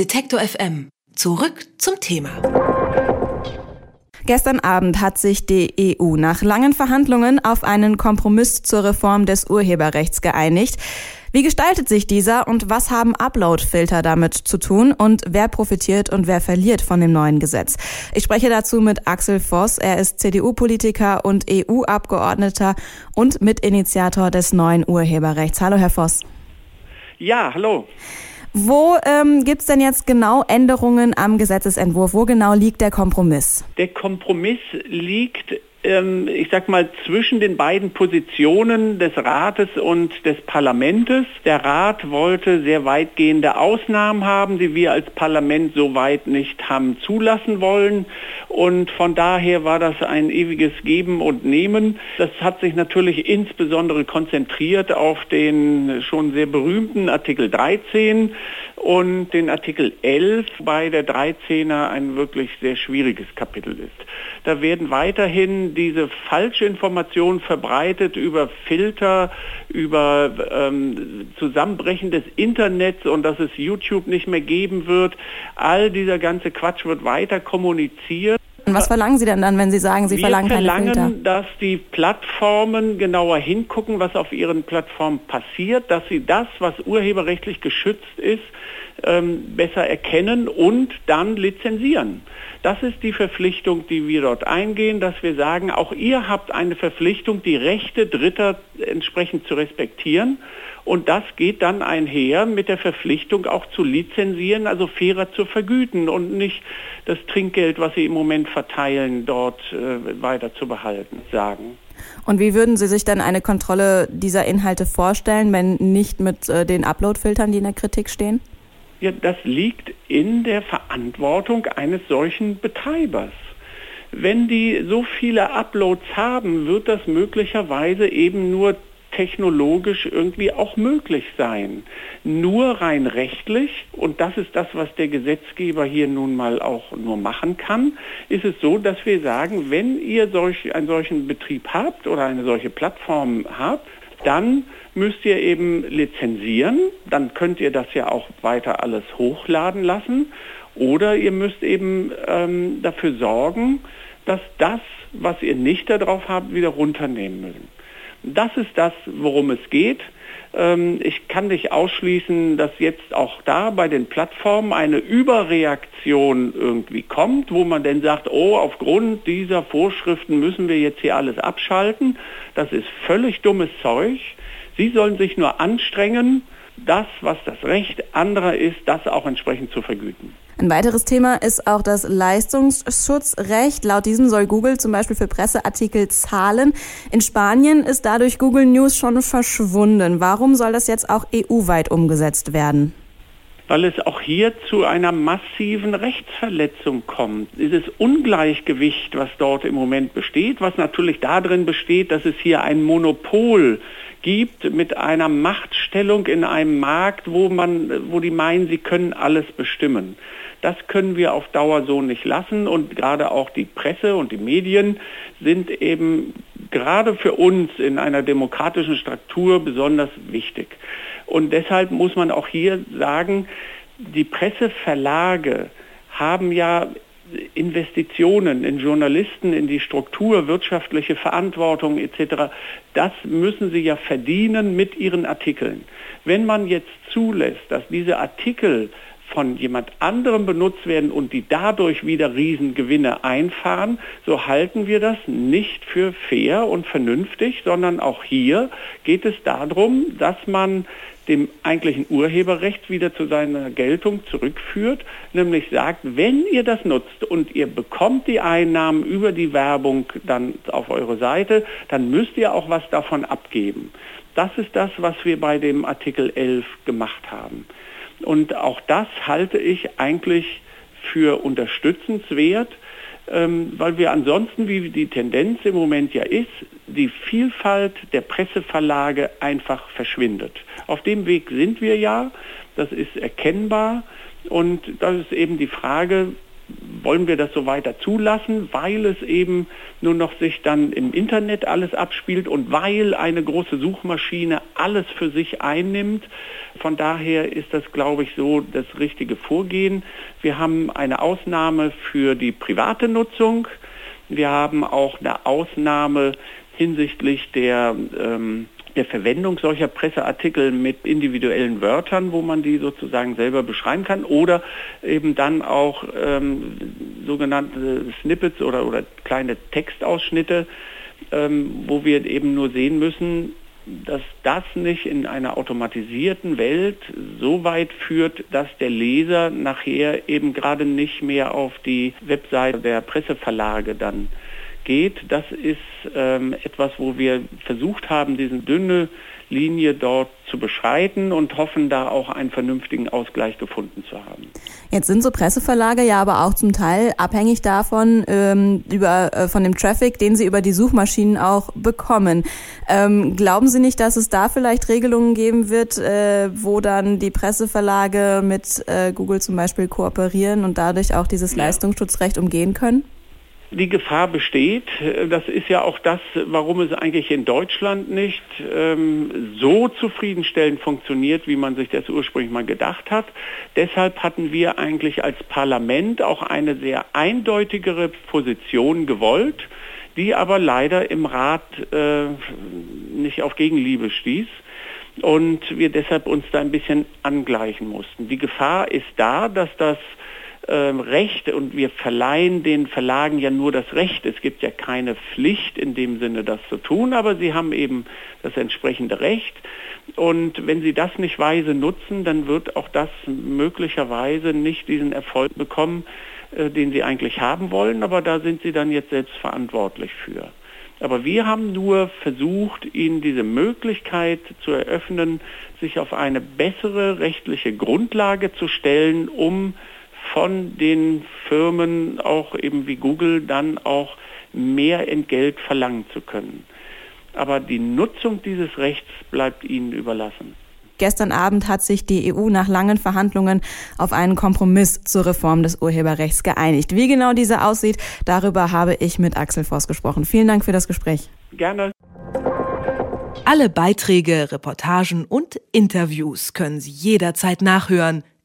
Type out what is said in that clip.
Detektor FM. Zurück zum Thema. Gestern Abend hat sich die EU nach langen Verhandlungen auf einen Kompromiss zur Reform des Urheberrechts geeinigt. Wie gestaltet sich dieser und was haben Upload-Filter damit zu tun und wer profitiert und wer verliert von dem neuen Gesetz? Ich spreche dazu mit Axel Voss. Er ist CDU-Politiker und EU-Abgeordneter und Mitinitiator des neuen Urheberrechts. Hallo, Herr Voss. Ja, hallo. Wo ähm, gibt es denn jetzt genau Änderungen am Gesetzesentwurf? Wo genau liegt der Kompromiss? Der Kompromiss liegt ich sag mal, zwischen den beiden Positionen des Rates und des Parlamentes. Der Rat wollte sehr weitgehende Ausnahmen haben, die wir als Parlament so weit nicht haben zulassen wollen. Und von daher war das ein ewiges Geben und Nehmen. Das hat sich natürlich insbesondere konzentriert auf den schon sehr berühmten Artikel 13 und den Artikel 11 bei der 13er ein wirklich sehr schwieriges Kapitel ist. Da werden weiterhin diese falsche Information verbreitet über Filter, über ähm, Zusammenbrechen des Internets und dass es YouTube nicht mehr geben wird. All dieser ganze Quatsch wird weiter kommuniziert. Und was verlangen Sie denn dann, wenn Sie sagen, Sie Wir verlangen keine verlangen, Filter? dass die Plattformen genauer hingucken, was auf ihren Plattformen passiert, dass sie das, was urheberrechtlich geschützt ist, ähm, besser erkennen und dann lizenzieren. Das ist die Verpflichtung, die wir dort eingehen, dass wir sagen, auch ihr habt eine Verpflichtung, die Rechte Dritter entsprechend zu respektieren. Und das geht dann einher mit der Verpflichtung auch zu lizenzieren, also fairer zu vergüten und nicht das Trinkgeld, was sie im Moment verteilen, dort äh, weiter zu behalten, sagen. Und wie würden Sie sich dann eine Kontrolle dieser Inhalte vorstellen, wenn nicht mit äh, den Upload-Filtern, die in der Kritik stehen? Ja, das liegt in der Verantwortung eines solchen Betreibers. Wenn die so viele Uploads haben, wird das möglicherweise eben nur technologisch irgendwie auch möglich sein. Nur rein rechtlich, und das ist das, was der Gesetzgeber hier nun mal auch nur machen kann, ist es so, dass wir sagen, wenn ihr solch, einen solchen Betrieb habt oder eine solche Plattform habt, dann müsst ihr eben lizenzieren, dann könnt ihr das ja auch weiter alles hochladen lassen oder ihr müsst eben ähm, dafür sorgen, dass das, was ihr nicht darauf habt, wieder runternehmen müssen. Das ist das, worum es geht. Ähm, ich kann nicht ausschließen, dass jetzt auch da bei den Plattformen eine Überreaktion irgendwie kommt, wo man dann sagt, oh, aufgrund dieser Vorschriften müssen wir jetzt hier alles abschalten. Das ist völlig dummes Zeug. Sie sollen sich nur anstrengen, das, was das Recht anderer ist, das auch entsprechend zu vergüten. Ein weiteres Thema ist auch das Leistungsschutzrecht. Laut diesem soll Google zum Beispiel für Presseartikel zahlen. In Spanien ist dadurch Google News schon verschwunden. Warum soll das jetzt auch EU-weit umgesetzt werden? Weil es auch hier zu einer massiven Rechtsverletzung kommt. Dieses Ungleichgewicht, was dort im Moment besteht, was natürlich darin besteht, dass es hier ein Monopol gibt mit einer Machtstellung in einem Markt, wo man, wo die meinen, sie können alles bestimmen. Das können wir auf Dauer so nicht lassen und gerade auch die Presse und die Medien sind eben gerade für uns in einer demokratischen Struktur besonders wichtig. Und deshalb muss man auch hier sagen, die Presseverlage haben ja Investitionen in Journalisten, in die Struktur, wirtschaftliche Verantwortung etc., das müssen sie ja verdienen mit ihren Artikeln. Wenn man jetzt zulässt, dass diese Artikel von jemand anderem benutzt werden und die dadurch wieder Riesengewinne einfahren, so halten wir das nicht für fair und vernünftig, sondern auch hier geht es darum, dass man dem eigentlichen Urheberrecht wieder zu seiner Geltung zurückführt, nämlich sagt, wenn ihr das nutzt und ihr bekommt die Einnahmen über die Werbung dann auf eure Seite, dann müsst ihr auch was davon abgeben. Das ist das, was wir bei dem Artikel 11 gemacht haben. Und auch das halte ich eigentlich für unterstützenswert, ähm, weil wir ansonsten, wie die Tendenz im Moment ja ist, die Vielfalt der Presseverlage einfach verschwindet. Auf dem Weg sind wir ja, das ist erkennbar und das ist eben die Frage, wollen wir das so weiter zulassen, weil es eben nur noch sich dann im Internet alles abspielt und weil eine große Suchmaschine alles für sich einnimmt. Von daher ist das, glaube ich, so das richtige Vorgehen. Wir haben eine Ausnahme für die private Nutzung. Wir haben auch eine Ausnahme hinsichtlich der ähm, der Verwendung solcher Presseartikel mit individuellen Wörtern, wo man die sozusagen selber beschreiben kann, oder eben dann auch ähm, sogenannte Snippets oder, oder kleine Textausschnitte, ähm, wo wir eben nur sehen müssen, dass das nicht in einer automatisierten Welt so weit führt, dass der Leser nachher eben gerade nicht mehr auf die Webseite der Presseverlage dann geht, das ist ähm, etwas, wo wir versucht haben, diese dünne Linie dort zu beschreiten und hoffen, da auch einen vernünftigen Ausgleich gefunden zu haben. Jetzt sind so Presseverlage ja aber auch zum Teil abhängig davon, ähm, über, äh, von dem Traffic, den sie über die Suchmaschinen auch bekommen. Ähm, glauben Sie nicht, dass es da vielleicht Regelungen geben wird, äh, wo dann die Presseverlage mit äh, Google zum Beispiel kooperieren und dadurch auch dieses ja. Leistungsschutzrecht umgehen können? Die Gefahr besteht. Das ist ja auch das, warum es eigentlich in Deutschland nicht ähm, so zufriedenstellend funktioniert, wie man sich das ursprünglich mal gedacht hat. Deshalb hatten wir eigentlich als Parlament auch eine sehr eindeutigere Position gewollt, die aber leider im Rat äh, nicht auf Gegenliebe stieß und wir deshalb uns da ein bisschen angleichen mussten. Die Gefahr ist da, dass das ähm, Recht und wir verleihen den Verlagen ja nur das Recht. Es gibt ja keine Pflicht in dem Sinne, das zu tun, aber sie haben eben das entsprechende Recht. Und wenn sie das nicht weise nutzen, dann wird auch das möglicherweise nicht diesen Erfolg bekommen, äh, den sie eigentlich haben wollen, aber da sind sie dann jetzt selbst verantwortlich für. Aber wir haben nur versucht, ihnen diese Möglichkeit zu eröffnen, sich auf eine bessere rechtliche Grundlage zu stellen, um von den Firmen, auch eben wie Google, dann auch mehr Entgelt verlangen zu können. Aber die Nutzung dieses Rechts bleibt ihnen überlassen. Gestern Abend hat sich die EU nach langen Verhandlungen auf einen Kompromiss zur Reform des Urheberrechts geeinigt. Wie genau dieser aussieht, darüber habe ich mit Axel Voss gesprochen. Vielen Dank für das Gespräch. Gerne. Alle Beiträge, Reportagen und Interviews können Sie jederzeit nachhören